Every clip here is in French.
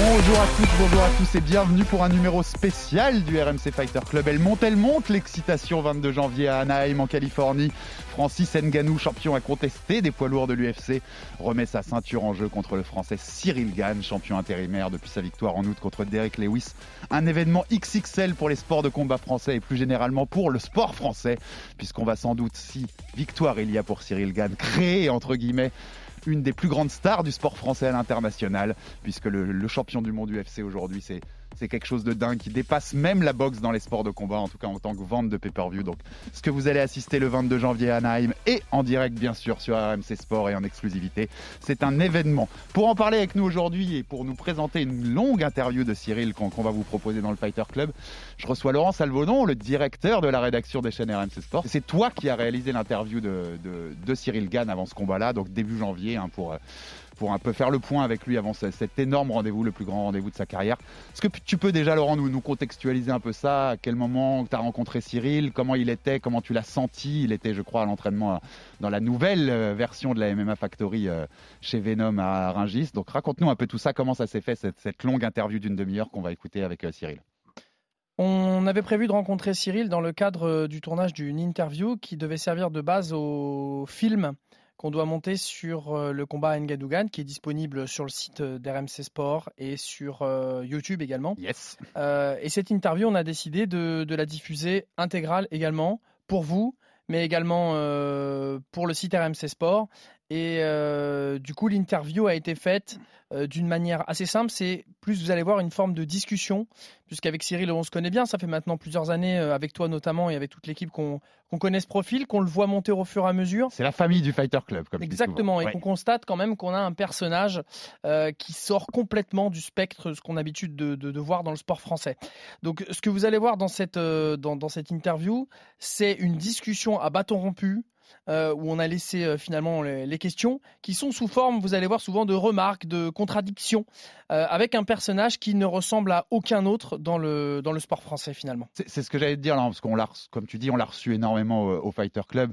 Bonjour à toutes, bonjour à tous et bienvenue pour un numéro spécial du RMC Fighter Club. Elle monte, elle monte, l'excitation 22 janvier à Anaheim en Californie. Francis Nganou, champion incontesté des poids lourds de l'UFC, remet sa ceinture en jeu contre le français Cyril Gann, champion intérimaire depuis sa victoire en août contre Derek Lewis. Un événement XXL pour les sports de combat français et plus généralement pour le sport français, puisqu'on va sans doute, si victoire il y a pour Cyril Gann, créer entre guillemets une des plus grandes stars du sport français à l'international, puisque le, champion du monde UFC aujourd'hui, c'est c'est quelque chose de dingue qui dépasse même la boxe dans les sports de combat, en tout cas en tant que vente de pay-per-view. Donc, ce que vous allez assister le 22 janvier à Anaheim et en direct, bien sûr, sur RMC Sport et en exclusivité, c'est un événement. Pour en parler avec nous aujourd'hui et pour nous présenter une longue interview de Cyril qu'on va vous proposer dans le Fighter Club, je reçois Laurent Salvonon, le directeur de la rédaction des chaînes RMC Sport. C'est toi qui as réalisé l'interview de, de, Cyril Gann avant ce combat-là, donc début janvier, hein, pour pour un peu faire le point avec lui avant cet énorme rendez-vous, le plus grand rendez-vous de sa carrière. Est-ce que tu peux déjà, Laurent, nous, nous contextualiser un peu ça? À quel moment tu as rencontré Cyril? Comment il était? Comment tu l'as senti? Il était, je crois, à l'entraînement dans la nouvelle version de la MMA Factory chez Venom à Rungis. Donc raconte-nous un peu tout ça, comment ça s'est fait, cette longue interview d'une demi-heure qu'on va écouter avec Cyril. On avait prévu de rencontrer Cyril dans le cadre du tournage d'une interview qui devait servir de base au film qu'on doit monter sur le combat Ngadougan qui est disponible sur le site d'RMC Sport et sur YouTube également. Yes. Euh, et cette interview, on a décidé de, de, la diffuser intégrale également pour vous, mais également euh, pour le site RMC Sport. Et euh, du coup, l'interview a été faite euh, d'une manière assez simple. C'est plus, vous allez voir, une forme de discussion, puisqu'avec Cyril, on se connaît bien. Ça fait maintenant plusieurs années, euh, avec toi notamment et avec toute l'équipe, qu'on qu connaît ce profil, qu'on le voit monter au fur et à mesure. C'est la famille du Fighter Club, comme Exactement, et ouais. qu'on constate quand même qu'on a un personnage euh, qui sort complètement du spectre, ce qu'on a l'habitude de, de, de, voir dans le sport français. Donc, ce que vous allez voir dans cette, dans, dans cette interview, c'est une discussion à bâton rompu euh, où on a laissé euh, finalement les, questions, qui sont sous forme, vous allez voir souvent, de remarques, de contradictions, euh, avec un personnage qui ne ressemble à aucun autre dans le, dans le sport français finalement. C'est ce que j'allais te dire là, parce qu'on l'a, comme tu dis, on l'a reçu énormément au, Fighter Club.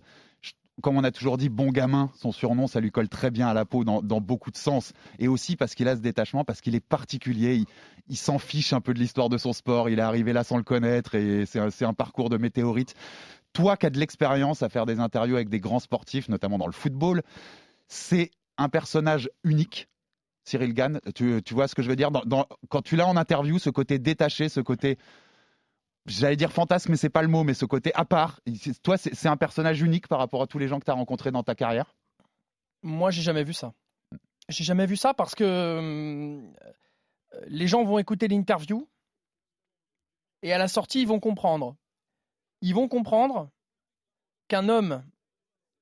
Comme on a toujours dit, bon gamin, son surnom, ça lui colle très bien à la peau dans, beaucoup de sens. Et aussi parce qu'il a ce détachement, parce qu'il est particulier, il, il s'en fiche un peu de l'histoire de son sport, il est arrivé là sans le connaître et c'est un, un parcours de météorite toi qui as de l'expérience à faire des interviews avec des grands sportifs, notamment dans le football, c'est un personnage unique. Cyril Gann, tu, vois ce que je veux dire Quand tu l'as en interview, ce côté détaché, ce côté, j'allais dire fantasme, mais c'est pas le mot, mais ce côté à part. Toi, c'est un personnage unique par rapport à tous les gens que tu as rencontrés dans ta carrière? Moi, j'ai jamais vu ça. J'ai jamais vu ça parce que euh, les gens vont écouter l'interview et à la sortie, ils vont comprendre ils vont comprendre qu'un homme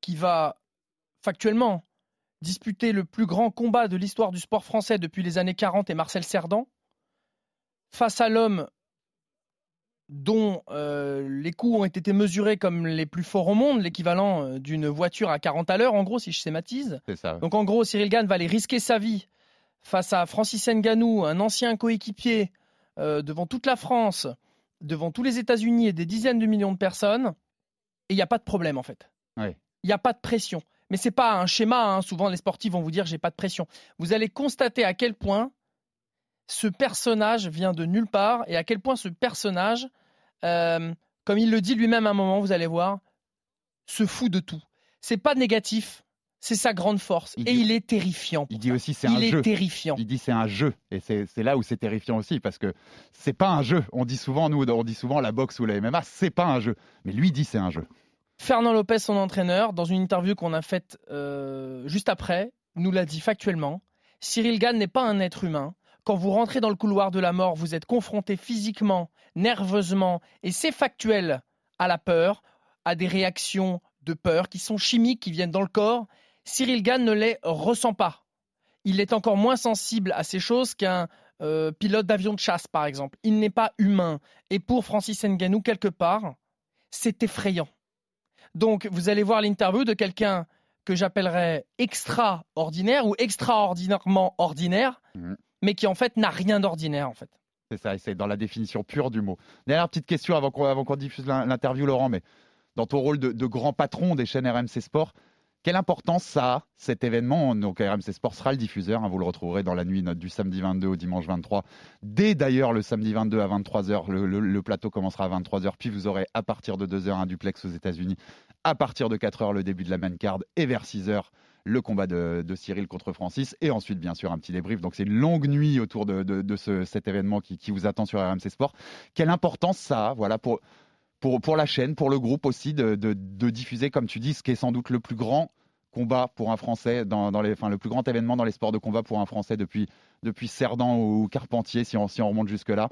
qui va factuellement disputer le plus grand combat de l'histoire du sport français depuis les années 40 et Marcel Cerdan, face à l'homme dont euh, les coups ont été mesurés comme les plus forts au monde, l'équivalent d'une voiture à 40 à l'heure, en gros, si je schématise. Ça. Donc en gros, Cyril Gann va aller risquer sa vie face à Francis Ngannou, un ancien coéquipier euh, devant toute la France, devant tous les États-Unis et des dizaines de millions de personnes, et il n'y a pas de problème en fait. Il ouais. n'y a pas de pression. Mais c'est pas un schéma. Hein. Souvent, les sportifs vont vous dire j'ai pas de pression. Vous allez constater à quel point ce personnage vient de nulle part et à quel point ce personnage, euh, comme il le dit lui-même à un moment, vous allez voir, se fout de tout. C'est pas négatif. C'est sa grande force. Il et il est terrifiant. Il dit aussi c'est il un est jeu. terrifiant. Il dit c'est un jeu. Et c'est là où c'est terrifiant aussi parce que c'est pas un jeu. On dit souvent, nous, on dit souvent la boxe ou la MMA, c'est pas un jeu. Mais lui dit c'est un jeu. Fernand Lopez, son entraîneur, dans une interview qu'on a faite euh, juste après, nous l'a dit factuellement. Cyril Gann n'est pas un être humain. Quand vous rentrez dans le couloir de la mort, vous êtes confronté physiquement, nerveusement, et c'est factuel, à la peur, à des réactions de peur qui sont chimiques, qui viennent dans le corps. Cyril Gann ne les ressent pas. Il est encore moins sensible à ces choses qu'un euh, pilote d'avion de chasse, par exemple. Il n'est pas humain. Et pour Francis Nganou, quelque part, c'est effrayant. Donc, vous allez voir l'interview de quelqu'un que j'appellerais extraordinaire ou extraordinairement ordinaire, Mhm. mais qui en fait n'a rien d'ordinaire en fait. C'est ça, et c'est dans la définition pure du mot. Dernière petite question avant qu'on diffuse l'in- l'interview, Laurent, mais dans ton rôle de, de grand patron des chaînes RMC Sport, quelle importance ça a, cet événement Donc RMC Sport sera le diffuseur, hein, vous le retrouverez dans la nuit du samedi 22 au dimanche 23. Dès d'ailleurs le samedi 22 à 23h, le, le- plateau commencera à 23h, puis vous aurez à partir de 2h un duplex aux États-Unis, à partir de 4h le début de la main card, et vers 6h le combat de, de Cyril contre Francis, et ensuite bien sûr un petit débrief. Donc c'est une longue nuit autour de, de- de ce- cet événement qui, qui vous attend sur RMC Sport. Quelle importance ça a voilà, pour, pour, pour la chaîne, pour le groupe aussi, de, de- diffuser, comme tu dis, ce qui est sans doute le plus grand combat pour un Français, dans, dans les, enfin, le plus grand événement dans les sports de combat pour un Français depuis, depuis Cerdan ou Carpentier, si on, si on remonte jusque-là.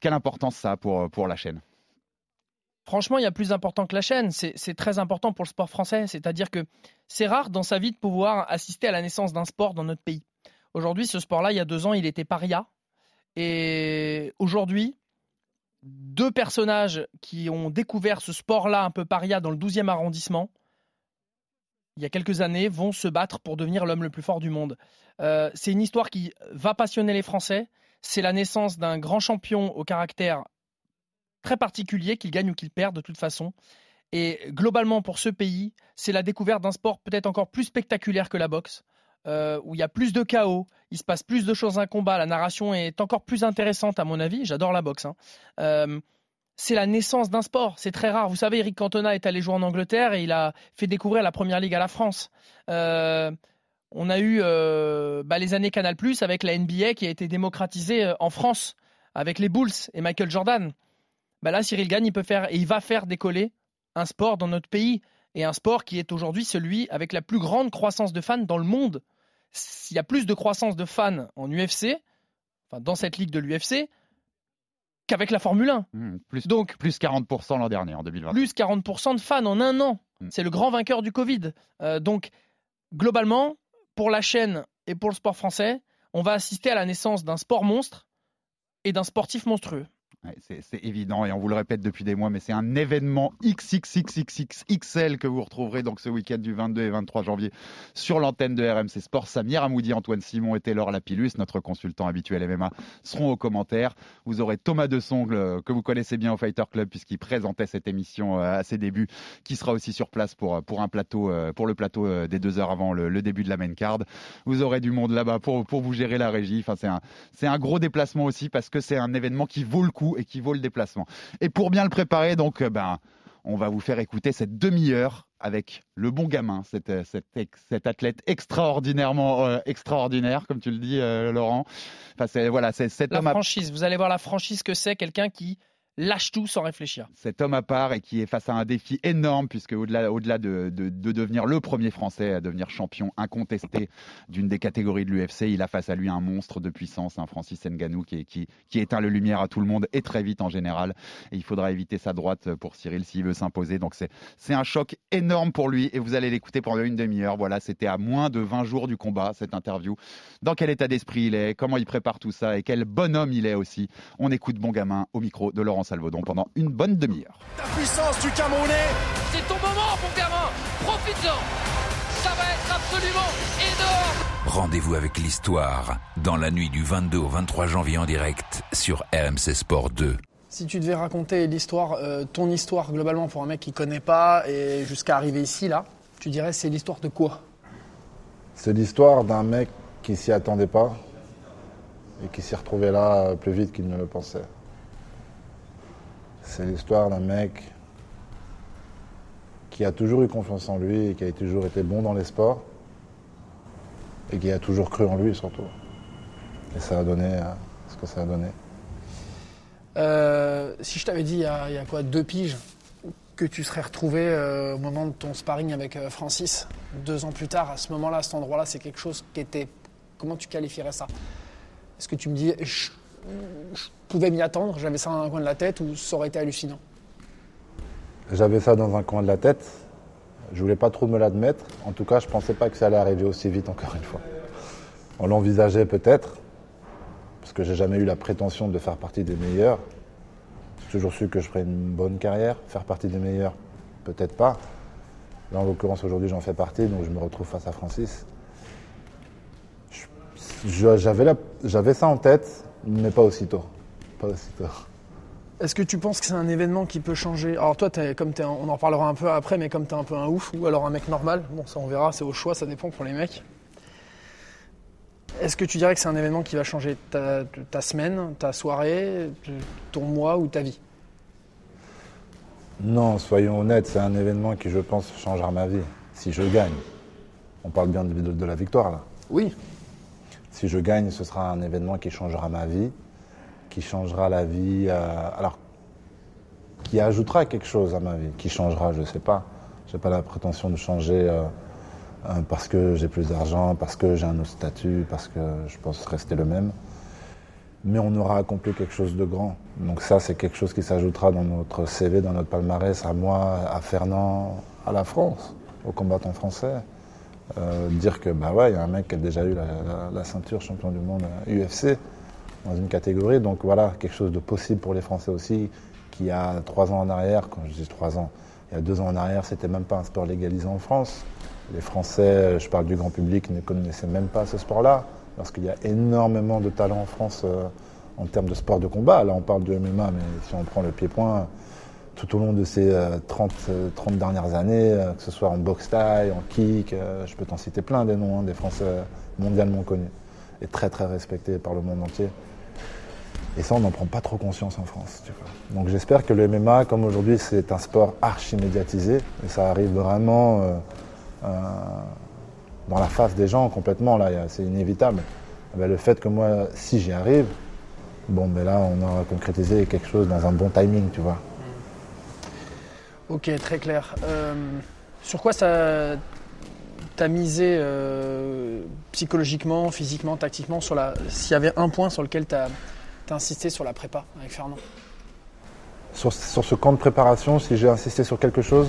Quelle importance ça a pour, pour la chaîne? Franchement, il y a plus important que la chaîne. C'est très important pour le sport français. C'est-à-dire que c'est rare dans sa vie de pouvoir assister à la naissance d'un sport dans notre pays. Aujourd'hui, ce sport-là, il y a deux ans, il était paria. Et aujourd'hui, deux personnages qui ont découvert ce sport-là un peu paria dans le 12e arrondissement, il y a quelques années, vont se battre pour devenir l'homme le plus fort du monde. Euh, c'est une histoire qui va passionner les Français. C'est la naissance d'un grand champion au caractère très particulier, qu'il gagne ou qu'il perd de toute façon. Et globalement, pour ce pays, c'est la découverte d'un sport peut-être encore plus spectaculaire que la boxe, euh, où il y a plus de chaos, il se passe plus de choses à un combat, la narration est encore plus intéressante à mon avis. J'adore la boxe. hein. Euh, c'est la naissance d'un sport, c'est très rare. Vous savez, Eric Cantona est allé jouer en Angleterre et il a fait découvrir la Première Ligue à la France. Euh, on a eu bah, les années Canal+ avec la NBA qui a été démocratisée en France avec les Bulls et Michael Jordan. Bah là, Cyril Gagne, peut faire et il va faire décoller un sport dans notre pays et un sport qui est aujourd'hui celui avec la plus grande croissance de fans dans le monde. S'il y a plus de croissance de fans en UFC, enfin dans cette ligue de l'UFC, qu'avec la Formule 1. Hmm, plus, Donc plus 40% l'an dernier, en 2020. plus 40% de fans en un an. Mm. C'est le grand vainqueur du Covid. Euh, donc, globalement, pour la chaîne et pour le sport français, on va assister à la naissance d'un sport monstre et d'un sportif monstrueux. Ouais, c'est évident et on vous le répète depuis des mois, mais c'est un événement XXXXXL que vous retrouverez donc ce week-end du 22 et 23 janvier sur l'antenne de RMC Sport. Samir Amoudi, Antoine Simon et Taylor Lapillus, notre consultant habituel MMA, seront aux commentaires. Vous aurez Thomas Desongle, euh, que vous connaissez bien au Fighter Club puisqu'il présentait cette émission euh, à ses débuts, qui sera aussi sur place pour, pour, un plateau, euh, pour le plateau euh, des deux heures avant le, le début de la main card. Vous aurez du monde là-bas pour, pour vous gérer la régie. Enfin, c'est un, un gros déplacement aussi parce que c'est un événement qui vaut le coup et qui vaut le déplacement. Et pour bien le préparer, donc, euh, ben, on va vous faire écouter cette demi-heure avec le bon gamin, cet, euh, cet, athlète extraordinairement euh, extraordinaire, comme tu le dis, euh, Laurent. Enfin, c'est voilà, c'est cet La homme à franchise, vous allez voir la franchise que c'est, quelqu'un qui lâche tout sans réfléchir. cet homme à part et qui est face à un défi énorme puisque au-delà au-delà de, de- de devenir le premier Français à devenir champion incontesté d'une des catégories de l'UFC, il a face à lui un monstre de puissance, un Francis Ngannou qui, qui, éteint le lumière à tout le monde et très vite en général. Et il faudra éviter sa droite pour Cyril s'il veut s'imposer. Donc c'est un choc énorme pour lui et vous allez l'écouter pendant une demi-heure. Voilà, c'était à moins de 20 jours du combat cette interview. Dans quel état d'esprit il est, comment il prépare tout ça et quel bonhomme il est aussi. On écoute bon gamin au micro de Laurent Salvaudon pendant une bonne demi-heure. La puissance du Camerounais. C'est ton moment, mon gamin Profites-en Ça va être absolument énorme Rendez-vous avec l'histoire dans la nuit du 22 au 23 janvier en direct sur RMC Sport 2. Si tu devais raconter l'histoire, euh, ton histoire globalement pour un mec qui connaît pas et jusqu'à arriver ici là, tu dirais c'est l'histoire de quoi? C'est l'histoire d'un mec qui s'y attendait pas et qui s'est retrouvé là euh, plus vite qu'il ne le pensait. C'est l'histoire d'un mec qui a toujours eu confiance en lui et qui a toujours été bon dans les sports et qui a toujours cru en lui surtout. Et ça a donné euh, ce que ça a donné. Euh, Si je t'avais dit il y, a, quoi deux piges que tu serais retrouvé euh, au moment de ton sparring avec Francis deux ans plus tard à ce moment-là, à cet endroit-là, c'est quelque chose qui était comment tu qualifierais ça? Est-ce que tu me dis je, pouvais m'y attendre, j'avais ça dans un coin de la tête ou ça aurait été hallucinant J'avais ça dans un coin de la tête. Je voulais pas trop me l'admettre. En tout cas, je pensais pas que ça allait arriver aussi vite encore une fois. On l'envisageait peut-être, parce que j'ai jamais eu la prétention de faire partie des meilleurs. J'ai toujours su que je ferais une bonne carrière. Faire partie des meilleurs, peut-être pas. Là, en l'occurrence, aujourd'hui, j'en fais partie, donc je me retrouve face à Francis. J'avais ça en tête, mais pas aussitôt. Pas aussitôt. Est-ce que tu penses que c'est un événement qui peut changer? Alors toi, t'es- comme t'es un- on en reparlera un peu après, mais comme tu es un peu un ouf, ou alors un mec normal, bon ça on verra, c'est au choix, ça dépend pour les mecs. Est-ce que tu dirais que c'est un événement qui va changer ta, ta semaine, ta soirée, ton mois ou ta vie? Non, soyons honnêtes, c'est un événement qui, je pense, changera ma vie. Si je gagne. On parle bien de, de- de la victoire, là. Oui. Si je gagne, ce sera un événement qui changera ma vie, qui changera la vie. euh, alors, qui ajoutera quelque chose à ma vie, qui changera, je ne sais pas. Je n'ai pas la prétention de changer euh, euh, parce que j'ai plus d'argent, parce que j'ai un autre statut, parce que je pense rester le même. Mais on aura accompli quelque chose de grand. Donc ça, c'est quelque chose qui s'ajoutera dans notre CV, dans notre palmarès, à moi, à Fernand, à la France, aux combattants français. Euh, dire que bah ouais, il y a un mec qui a déjà eu la, ceinture champion du monde euh, UFC dans une catégorie, donc voilà quelque chose de possible pour les Français aussi. Qui a trois ans en arrière, quand je dis trois ans, il y a deux ans en arrière, c'était même pas un sport légalisé en France. Les Français, je parle du grand public, ne connaissaient même pas ce sport-là, parce qu'il y a énormément de talent en France euh, en termes de sport de combat. Là, on parle de MMA, mais si on prend le pied-point, tout au long de ces euh, 30, euh, 30 dernières années, euh, que ce soit en boxe taille, en kick, euh, je peux t'en citer plein des noms, hein, des Français mondialement connus et très très respectés par le monde entier. Et ça, on n'en prend pas trop conscience en France. Donc j'espère que le MMA, comme aujourd'hui, c'est un sport archi médiatisé, et ça arrive vraiment euh, euh, dans la face des gens complètement, là, c'est inévitable. Eh ben, le fait que moi, si j'y arrive, bon, ben là, on aura concrétisé quelque chose dans un bon timing, tu vois. Ok, très clair. Euh, sur quoi ça t'a misé euh, psychologiquement, physiquement, tactiquement sur la S'il y avait un point sur lequel t'as as insisté sur la prépa avec Fernand? Sur, sur ce camp de préparation, si j'ai insisté sur quelque chose,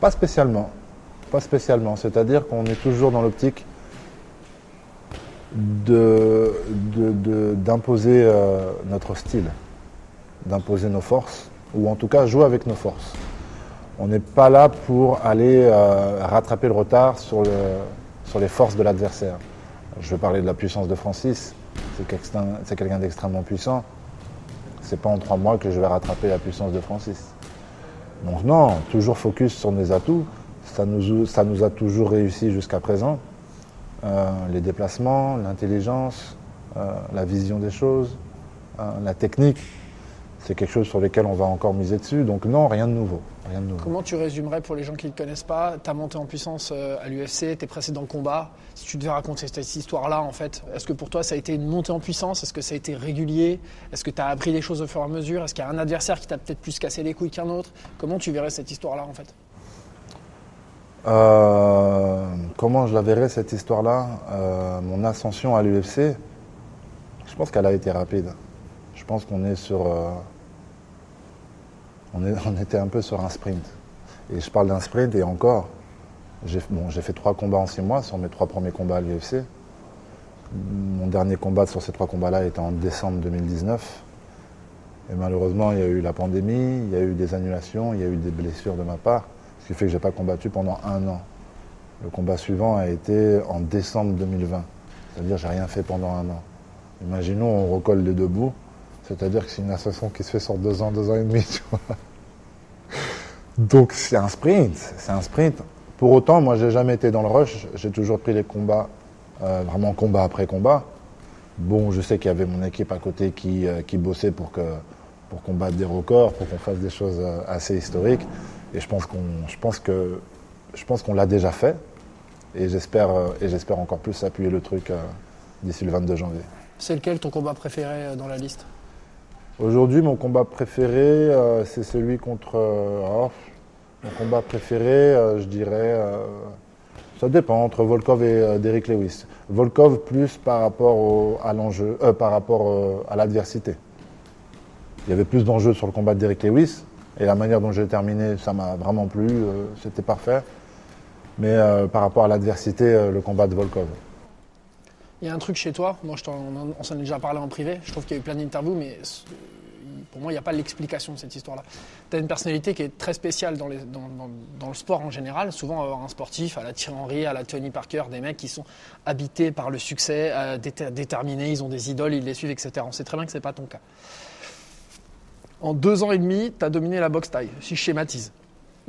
pas spécialement. Pas spécialement. C'est-à-dire qu'on est toujours dans l'optique de- de- de- d'imposer euh, notre style, d'imposer nos forces, ou en tout cas jouer avec nos forces. On n'est pas là pour aller euh, rattraper le retard sur, le- sur les forces de l'adversaire. Je vais parler de la puissance de Francis. C'est quelqu'un d'extrêmement puissant. C'est pas en trois mois que je vais rattraper la puissance de Francis. Donc non, toujours focus sur mes atouts. Ça nous, a toujours réussi jusqu'à présent. Euh, les déplacements, l'intelligence, euh, la vision des choses, la technique, c'est quelque chose sur lequel on va encore miser dessus. Donc non, rien de nouveau. Rien de nouveau. Comment tu résumerais pour les gens qui ne te connaissent pas ta montée en puissance euh, à l'UFC, tes précédents combats Si tu devais raconter cette histoire-là, en fait, est-ce que pour toi ça a été une montée en puissance? Est-ce que ça a été régulier? Est-ce que tu as appris des choses au fur et à mesure? Est-ce qu'il y a un adversaire qui t'a peut-être plus cassé les couilles qu'un autre? Comment tu verrais cette histoire-là, en fait? Euh, comment je la verrais cette histoire-là? Euh, Mon ascension à l'UFC, je pense qu'elle a été rapide. Je pense qu'on est sur. euh, on, était un peu sur un sprint. Et je parle d'un sprint et encore. J'ai fait trois combats en six mois sur mes trois premiers combats à l'UFC. Mon dernier combat sur ces trois combats-là était en décembre 2019. Et malheureusement, il y a eu la pandémie, il y a eu des annulations, il y a eu des blessures de ma part, ce qui fait que je n'ai pas combattu pendant un an. Le combat suivant a été en décembre 2020, c'est-à-dire que j'ai rien fait pendant un an. Imaginons, on recolle les deux bouts, c'est-à-dire que c'est une association qui se fait sur deux ans, deux ans et demi, tu vois. Donc c'est un sprint, c'est un sprint. Pour autant, moi, j'ai jamais été dans le rush, j'ai toujours pris les combats, euh, vraiment combat après combat. Bon, je sais qu'il y avait mon équipe à côté qui, euh, bossait pour, que, pour qu'on batte des records, pour qu'on fasse des choses euh, assez historiques. Et je pense qu'on, que, je l'a déjà fait. Et j'espère, et j'espère encore plus appuyer le truc d'ici le 22 janvier. C'est lequel ton combat préféré dans la liste? Aujourd'hui, mon combat préféré, euh, c'est celui contre. euh, oh, mon combat préféré, euh, je dirais. ça dépend entre Volkov et Derrick Lewis. Volkov plus par rapport au- à l'enjeu, par rapport à l'adversité. Il y avait plus d'enjeux sur le combat de Derrick Lewis, Et la manière dont j'ai terminé, ça m'a vraiment plu. C'était parfait. Mais par rapport à l'adversité, le combat de Volkov. Il y a un truc chez toi, moi on, en- on s'en est déjà parlé en privé, je trouve qu'il y a eu plein d'interviews, mais c- pour moi il n'y a pas l'explication de cette histoire-là. Tu as une personnalité qui est très spéciale dans, le sport en général, souvent avoir un sportif à la Thierry Henry, à la Tony Parker, des mecs qui sont habités par le succès, euh, déter- déterminés, ils ont des idoles, ils les suivent, etc. On sait très bien que ce n'est pas ton cas. En deux ans et demi, tu as dominé la boxe taille, si je schématise.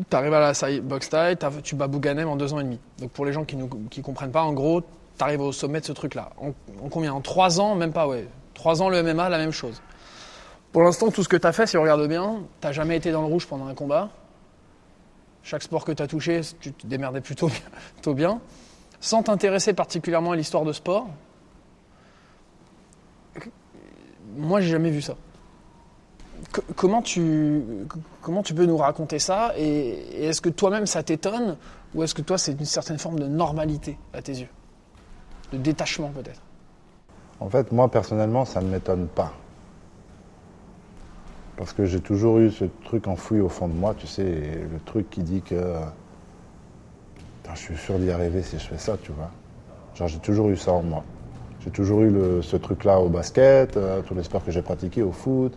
Tu arrives à la boxe taille, tu bats Bouganem en deux ans et demi. Donc pour les gens qui ne comprennent pas, en gros, tu arrives au sommet de ce truc-là. En, en combien? En trois ans? Même pas, ouais. Trois ans le MMA, la même chose. Pour l'instant, tout ce que tu as fait, si on regarde bien, tu jamais été dans le rouge pendant un combat. Chaque sport que tu as touché, tu te démerdais plutôt, plutôt bien. Sans t'intéresser particulièrement à l'histoire de sport. Moi, j'ai jamais vu ça. Co- comment, tu, comment tu peux nous raconter ça? Et est-ce que toi-même ça t'étonne? Ou est-ce que toi, c'est une certaine forme de normalité à tes yeux? Détachement peut-être En fait, moi personnellement, ça ne m'étonne pas. Parce que j'ai toujours eu ce truc enfoui au fond de moi, tu sais, le truc qui dit que je suis sûr d'y arriver si je fais ça, tu vois. Genre, j'ai toujours eu ça en moi. J'ai toujours eu le- ce truc-là au basket, euh, tous les sports que j'ai pratiqués, au foot.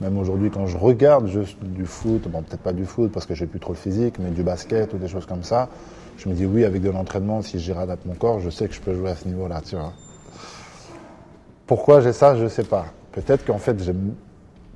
Même aujourd'hui, quand je regarde juste du foot, bon, peut-être pas du foot parce que j'ai plus trop le physique, mais du basket ou des choses comme ça, je me dis oui, avec de l'entraînement, si j'irrade mon corps, je sais que je peux jouer à ce niveau-là, tu vois. Pourquoi j'ai ça, je ne sais pas. Peut-être qu'en fait,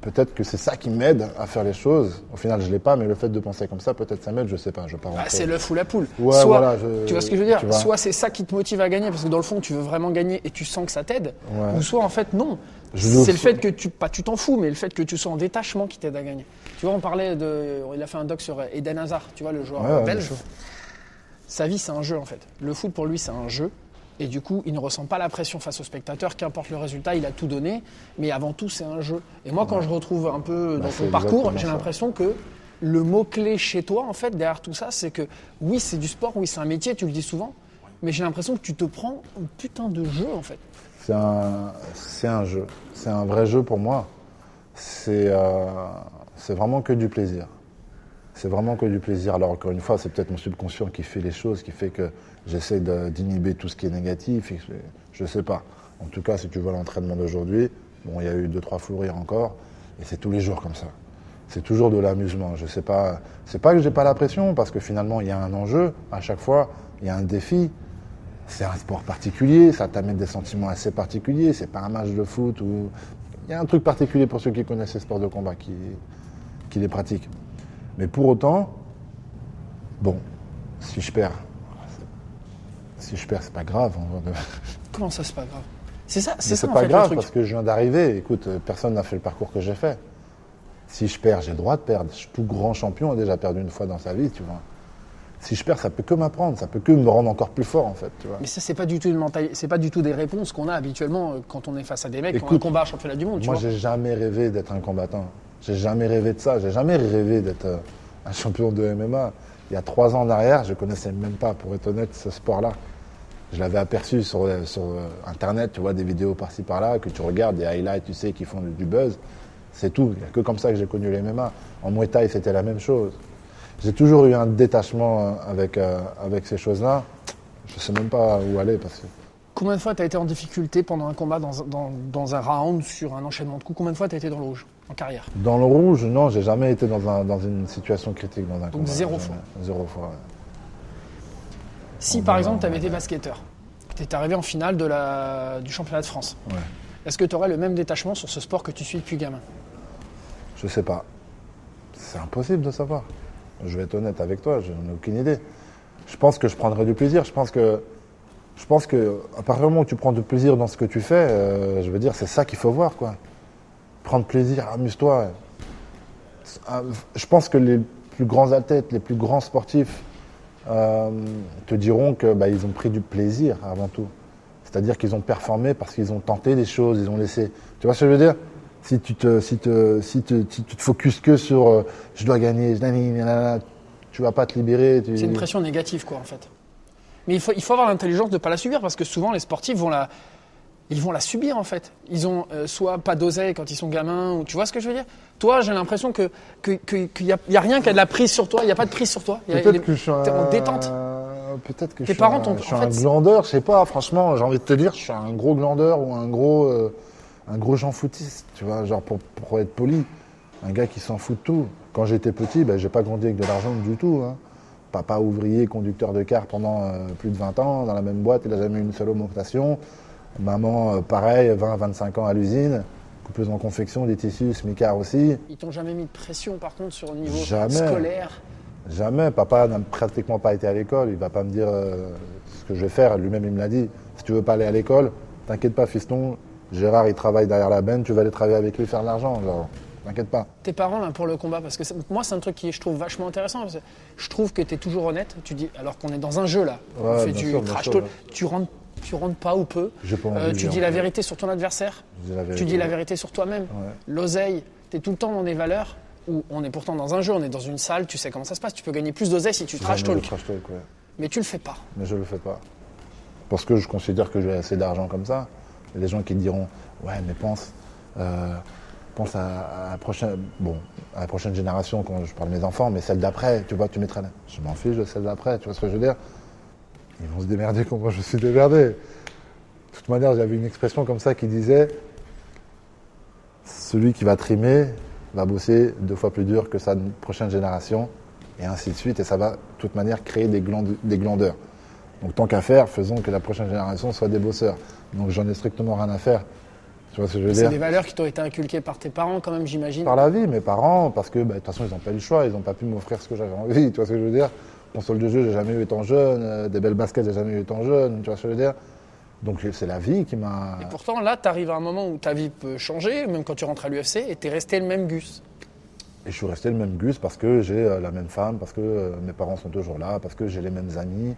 peut-être que c'est ça qui m'aide à faire les choses. Au final, je l'ai pas, mais le fait de penser comme ça, peut-être ça m'aide, je sais pas. Je pas Bah, c'est l'œuf ou la poule. Ouais, Soit, voilà, je- tu vois ce que je veux dire. Soit c'est ça qui te motive à gagner parce que dans le fond tu veux vraiment gagner et tu sens que ça t'aide. Ouais. Ou soit en fait non. Je C'est le fait que tu, pas tu t'en fous, mais le fait que tu sois en détachement qui t'aide à gagner. Tu vois, on parlait de, il a fait un doc sur Eden Hazard, tu vois le joueur ouais, belge. Sa vie c'est un jeu en fait. Le foot pour lui c'est un jeu. Et du coup, il ne ressent pas la pression face au spectateur, qu'importe le résultat, il a tout donné. Mais avant tout, c'est un jeu. Et moi, quand je retrouve un peu Bah, dans c'est ton parcours, j'ai l'impression que le mot-clé chez toi, en fait, derrière tout ça, c'est que oui, c'est du sport, oui, c'est un métier, tu le dis souvent, mais j'ai l'impression que tu te prends un putain de jeu, en fait. C'est un, c'est un jeu. C'est un vrai jeu pour moi. C'est euh, c'est vraiment que du plaisir. C'est vraiment que du plaisir. Alors, encore une fois, c'est peut-être mon subconscient qui fait les choses, qui fait que j'essaie d'inhiber tout ce qui est négatif. je ne sais pas. En tout cas, si tu vois l'entraînement d'aujourd'hui, bon, il y a eu deux, trois fous rires encore, et c'est tous les jours comme ça. C'est toujours de l'amusement. Je sais pas. C'est pas que j'ai pas la pression, parce que finalement, il y a un enjeu à chaque fois, il y a un défi. C'est un sport particulier, ça t'amène des sentiments assez particuliers. C'est pas un match de foot ou il y a un truc particulier pour ceux qui connaissent ces sports de combat, qui les pratiquent. Mais pour autant, bon, si je perds, si je perds, c'est pas grave. Comment ça, c'est pas grave? C'est ça, c'est ça, c'est pas fait, le grave truc. parce que je viens d'arriver. Écoute, euh, personne n'a fait le parcours que j'ai fait. Si je perds, j'ai le droit de perdre. Tout grand champion a déjà perdu une fois dans sa vie, tu vois. Si je perds, ça peut que m'apprendre, ça peut que me rendre encore plus fort, en fait, tu vois. Mais ça, c'est pas du tout une mentalité, c'est pas du tout des réponses qu'on a habituellement euh, quand on est face à des mecs qui ont un Écoute, combat à championnat du monde, Moi, j'ai jamais rêvé d'être un combattant. J'ai jamais rêvé de ça. J'ai jamais rêvé d'être euh, un champion de MMA. Il y a trois ans en arrière, je connaissais même pas, pour être honnête, ce sport-là. Je l'avais aperçu sur, euh, euh, Internet, tu vois, des vidéos par-ci par-là, que tu regardes, des highlights, tu sais, qui font du buzz. C'est tout. Il n'y a que comme ça que j'ai connu les MMA. En Muay Thai, c'était la même chose. J'ai toujours eu un détachement avec, avec ces choses-là. Je sais même pas où aller parce que Combien de fois tu as été en difficulté pendant un combat dans, dans- dans un round sur un enchaînement de coups? Combien de fois tu as été dans le rouge? En carrière Dans le rouge, non, j'ai jamais été dans, un- dans une situation critique dans un Donc combat. zéro Jamais. fois. Zéro fois. ouais. Si par exemple tu avais été basketteur, tu étais arrivé en finale de la, du championnat de France, Ouais. est-ce que tu aurais le même détachement sur ce sport que tu suis depuis gamin? Je sais pas. C'est impossible de savoir. Je vais être honnête avec toi, je n'ai aucune idée. Je pense que je prendrai du plaisir. Je pense que, je pense que à partir du moment où tu prends du plaisir dans ce que tu fais, euh, je veux dire, c'est ça qu'il faut voir, quoi. Prendre plaisir, amuse-toi. Ah, Je pense que les plus grands athlètes, les plus grands sportifs euh, te diront que bah, ils ont pris du plaisir avant tout. C'est-à-dire qu'ils ont performé parce qu'ils ont tenté des choses, ils ont laissé. Tu vois ce que je veux dire? Si tu te, si te, si te, focuses que sur euh, je dois gagner, tu vas pas te libérer. C'est une pression négative quoi en fait. Mais il faut, il faut avoir l'intelligence de ne pas la subir parce que souvent les sportifs vont la, ils vont la subir en fait. Ils ont euh, soit pas d'oseille quand ils sont gamins, ou tu vois ce que je veux dire? Toi, j'ai l'impression que qu'il que, y, a- il y a rien qui a de la prise sur toi. Il n'y a pas de prise sur toi. Peut-être que je suis un... en détente. Peut-être que Tes je suis, parents un, je suis en un fait, glandeur, je sais pas, franchement, j'ai envie de te dire, je suis un gros glandeur ou un gros, euh, un gros Jean foutiste, tu vois, genre pour, pour être poli. Un gars qui s'en fout de tout. Quand j'étais petit, ben, j'ai pas grandi avec de l'argent du tout. hein. Papa ouvrier, conducteur de car pendant euh, plus de 20 ans, dans la même boîte, il n'a jamais eu une seule augmentation. Maman, euh, pareil, 20-25 ans à l'usine, coupeuse en confection, des tissus, smicard aussi. Ils t'ont jamais mis de pression par contre sur le niveau Jamais. scolaire. Jamais. Papa n'a pratiquement pas été à l'école. Il va pas me dire euh, ce que je vais faire. Lui-même, il me l'a dit. Si tu veux pas aller à l'école, t'inquiète pas, fiston. Gérard, il travaille derrière la benne. Tu vas aller travailler avec lui faire de l'argent. T'inquiète pas. Tes parents là pour le combat, parce que c'est- moi c'est un truc qui je trouve vachement intéressant. parce que je trouve que tu es toujours honnête. Tu dis alors qu'on est dans un jeu là, on Ouais, fait bien du sûr, bien trash sûr, talk, ouais. tu rentres, tu rentres pas ou peu. Euh, tu dis la vérité sur ton adversaire. Tu dis la vérité sur toi-même. Ouais. L'oseille, tu es tout le temps dans des valeurs où on est pourtant dans un jeu, on est dans une salle, tu sais comment ça se passe. Tu peux gagner plus d'oseille si tu trash talk, trash talk, ouais. mais tu le fais pas. Mais je le fais pas. Parce que je considère que j'ai assez d'argent comme ça. Il y a des gens qui te diront Ouais, mais pense, euh, pense à, à la prochaine, bon, à la prochaine génération, quand je parle de mes enfants, mais celle d'après, tu vois, tu mettras là. Je m'en fiche de celle d'après, tu vois ce que je veux dire? Ils vont se démerder comme moi je suis démerdé. De toute manière, j'avais une expression comme ça qui disait Celui qui va trimer va bosser deux fois plus dur que sa prochaine génération, et ainsi de suite, et ça va de toute manière créer des, gland- des glandeurs. Donc tant qu'à faire, faisons que la prochaine génération soit des bosseurs. Donc j'en ai strictement rien à faire. Tu vois ce que je veux C'est dire? des valeurs qui t'ont été inculquées par tes parents quand même, j'imagine. Par la vie, mes parents, parce que bah, de toute façon ils n'ont pas eu le choix, ils n'ont pas pu m'offrir ce que j'avais envie. Tu vois ce que je veux dire? Console de jeu, j'ai jamais eu étant jeune, euh, des belles baskets, j'ai jamais eu étant jeune. Tu vois ce que je veux dire? Donc c'est la vie qui m'a. Et pourtant là, tu arrives à un moment où ta vie peut changer, même quand tu rentres à l'UFC, et tu es resté le même Gus. Et je suis resté le même Gus parce que j'ai euh, la même femme, parce que euh, mes parents sont toujours là, parce que j'ai les mêmes amis.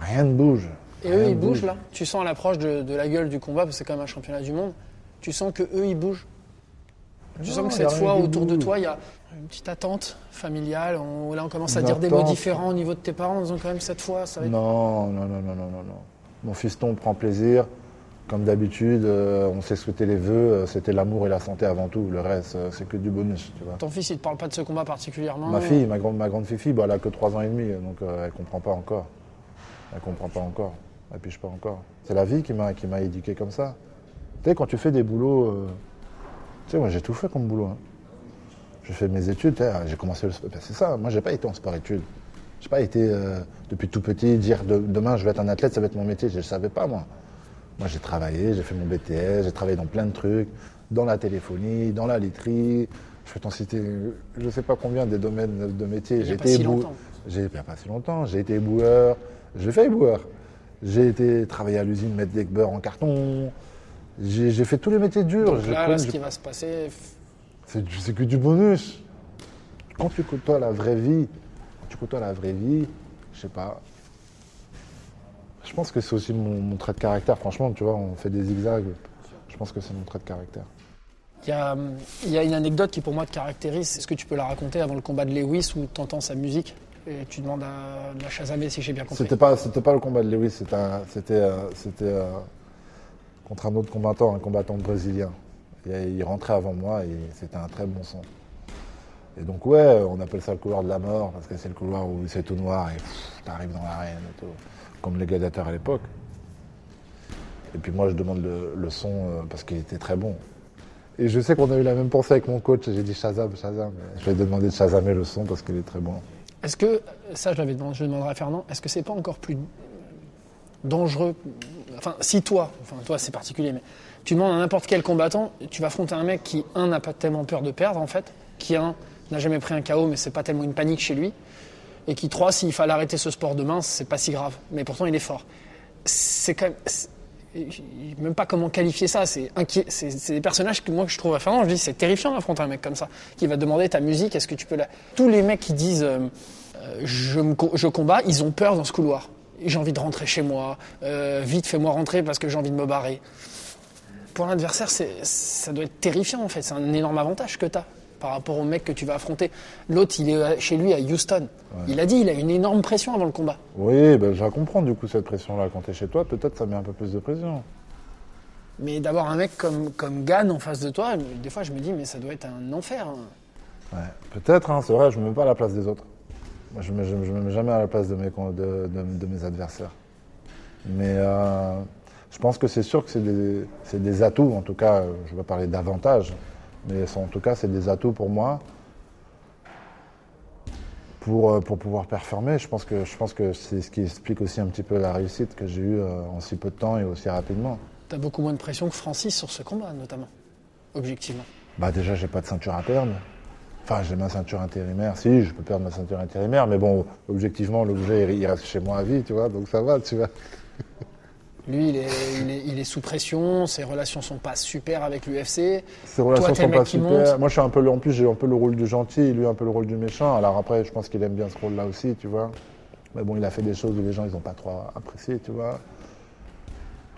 Rien ne bouge. Et eux, ils bougent bouge. là? Tu sens à l'approche de, de la gueule du combat, parce que c'est quand même un championnat du monde. Tu sens que eux, ils bougent? Tu Non, sens que cette fois, autour de toi, il y a une petite attente familiale. On- là, on commence à Une dire des mots différents au niveau de tes parents, en disant quand même cette fois, ça va être. Non, non, non, non, non, non. Mon fiston prend plaisir. Comme d'habitude, euh, on s'est souhaité les vœux, euh, c'était l'amour et la santé avant tout. Le reste, euh, c'est que du bonus, tu vois. Ton fils, il te parle pas de ce combat particulièrement. Ma fille, ma grande, ma grande fifi, bah, elle a que 3 ans et demi, donc euh, elle comprend pas encore. Elle comprend pas encore. Elle pige pas encore. C'est la vie qui m'a qui m'a éduqué comme ça. Tu sais, quand tu fais des boulots, tu sais, moi j'ai tout fait comme boulot. hein. J'ai fait mes études, tu sais, j'ai commencé le sport. Ben, c'est ça, moi j'ai pas été en sport-études. J'ai pas été euh, depuis tout petit dire de- demain je vais être un athlète, ça va être mon métier. Je ne savais pas moi. Moi j'ai travaillé, j'ai fait mon BTS, j'ai travaillé dans plein de trucs, dans la téléphonie, dans la literie. Je peux t'en citer, je ne sais pas combien des domaines de métiers. J'ai été si longtemps. J'ai pas si longtemps. J'ai été éboueur. J'ai fait éboueur. J'ai été travailler à l'usine mettre des beurre en carton. J'ai fait tous les métiers durs. Donc là, ce qui va se passer, c'est que du bonus. Quand tu côtoies la vraie vie, tu côtoies la vraie vie, je sais pas. Je pense que c'est aussi mon, mon trait de caractère. Franchement, tu vois, on fait des zigzags. Je pense que c'est mon trait de caractère. il y a, il y a une anecdote qui pour moi te caractérise. Est-ce que tu peux la raconter avant le combat de Lewis où tu entends sa musique et tu demandes à, à Chazamet si j'ai bien compris? C'était pas, c'était pas le combat de Lewis, c'était, un- c'était, euh, c'était euh, contre un autre combattant, un combattant brésilien. Il rentrait avant moi et c'était un très bon son. Et donc ouais, on appelle ça le couloir de la mort parce que c'est le couloir où c'est tout noir et tu arrives dans l'arène et tout, comme les gladiateurs à l'époque. Et puis moi je demande le, son euh, parce qu'il était très bon. Et je sais qu'on a eu la même pensée avec mon coach, j'ai dit Shazam, Shazam. Je vais demander de Shazamer le son parce qu'il est très bon. Est-ce que, ça je l'avais demandé, je demanderai à Fernand, est-ce que c'est pas encore plus dangereux Enfin, si toi, enfin toi c'est particulier, mais tu demandes à n'importe quel combattant, tu vas affronter un mec qui, un, n'a pas tellement peur de perdre en fait, qui, un, n'a jamais pris un KO, mais c'est pas tellement une panique chez lui, et qui, trois, s'il fallait arrêter ce sport demain, c'est pas si grave, mais pourtant il est fort. C'est quand même. même pas comment qualifier ça, c'est. C'est des personnages que moi je trouve Fernand, je dis c'est terrifiant d'affronter un mec comme ça, qui va demander ta musique, est-ce que tu peux la. Tous les mecs qui disent euh, euh, je, je combats, ils ont peur dans ce couloir. J'ai envie de rentrer chez moi, euh, vite fais-moi rentrer parce que j'ai envie de me barrer. Pour l'adversaire, ça doit être terrifiant en fait, c'est un énorme avantage que tu as par rapport au mec que tu vas affronter. L'autre, il est chez lui à Houston. Il a dit, il a une énorme pression avant le combat. Oui, ben, je la comprends du coup cette pression-là. Quand tu es chez toi, peut-être ça met un peu plus de pression. Mais d'avoir un mec comme, comme Gann en face de toi, des fois je me dis, mais ça doit être un enfer. hein. Ouais, peut-être, hein, c'est vrai, je ne me mets pas à la place des autres. Moi, je ne me, je me- je me mets jamais à la place de mes, con- de, de- de mes adversaires. Mais euh, je pense que c'est sûr que c'est des, atouts, en tout cas, euh, je ne vais pas parler d'avantages, mais en tout cas, c'est des atouts pour moi pour, euh, pour pouvoir performer. Je pense que, je pense que c'est ce qui explique aussi un petit peu la réussite que j'ai eue en si peu de temps et aussi rapidement. T'as beaucoup moins de pression que Francis sur ce combat, notamment, objectivement. Bah déjà, j'ai pas de ceinture à perdre. Enfin, j'ai ma ceinture intérimaire. Si, je peux perdre ma ceinture intérimaire, mais bon, objectivement, l'objet, il reste chez moi à vie, tu vois, donc ça va, tu vois. Lui, il est, il est- il est sous pression, ses relations sont pas super avec l'UFC. Ces relations Toi, sont pas super. Moi, je suis un peu, en plus, j'ai un peu le rôle du gentil, lui un peu le rôle du méchant. Alors après, je pense qu'il aime bien ce rôle-là aussi, tu vois. Mais bon, il a fait des choses où les gens, ils ont pas trop apprécié, tu vois.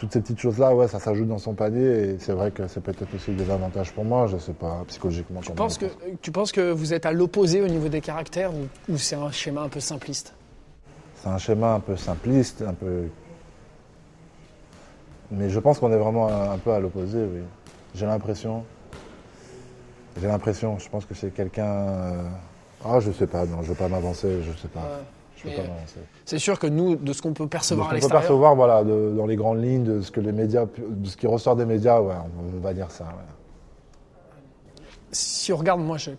Toutes ces petites choses-là, ouais, ça s'ajoute dans son panier et c'est vrai que c'est peut-être aussi des avantages pour moi, je sais pas, psychologiquement. Tu penses, que, tu penses que vous êtes à l'opposé au niveau des caractères ou, ou c'est un schéma un peu simpliste? C'est un schéma un peu simpliste, un peu. Mais je pense qu'on est vraiment un, un peu à l'opposé, oui. J'ai l'impression. J'ai l'impression, je pense que c'est quelqu'un. euh, Ah, je sais pas, non, je veux pas m'avancer, je sais pas. C'est sûr que nous, de ce qu'on peut percevoir à on peut l'extérieur, percevoir, voilà, de- dans les grandes lignes de ce que les médias, de ce qui ressort des médias, ouais, on, va dire ça. ouais. si on regarde, moi, je,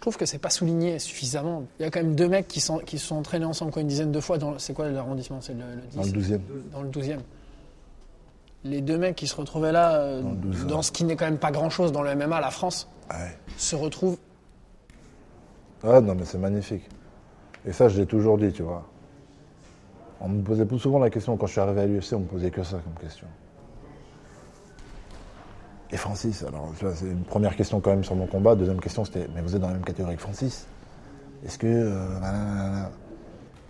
trouve que c'est pas souligné suffisamment. Il y a quand même deux mecs qui, sont, qui se sont entraînés ensemble quoi, une dizaine de fois. C'est quoi l'arrondissement C'est le, le 10 Dans le 12e. Dans le 12e. Les deux mecs qui se retrouvaient là, euh, Dans le 12e. dans ce qui n'est quand même pas grand-chose dans le MMA, la France, Ouais. se retrouvent. Ouais, non, mais c'est magnifique. Et ça, je l'ai toujours dit, tu vois. On me posait plus souvent la question, quand je suis arrivé à l'UFC, on me posait que ça comme question. Et Francis, alors, c'est une première question quand même sur mon combat. Deuxième question, c'était, mais vous êtes dans la même catégorie que Francis Est-ce que. euh.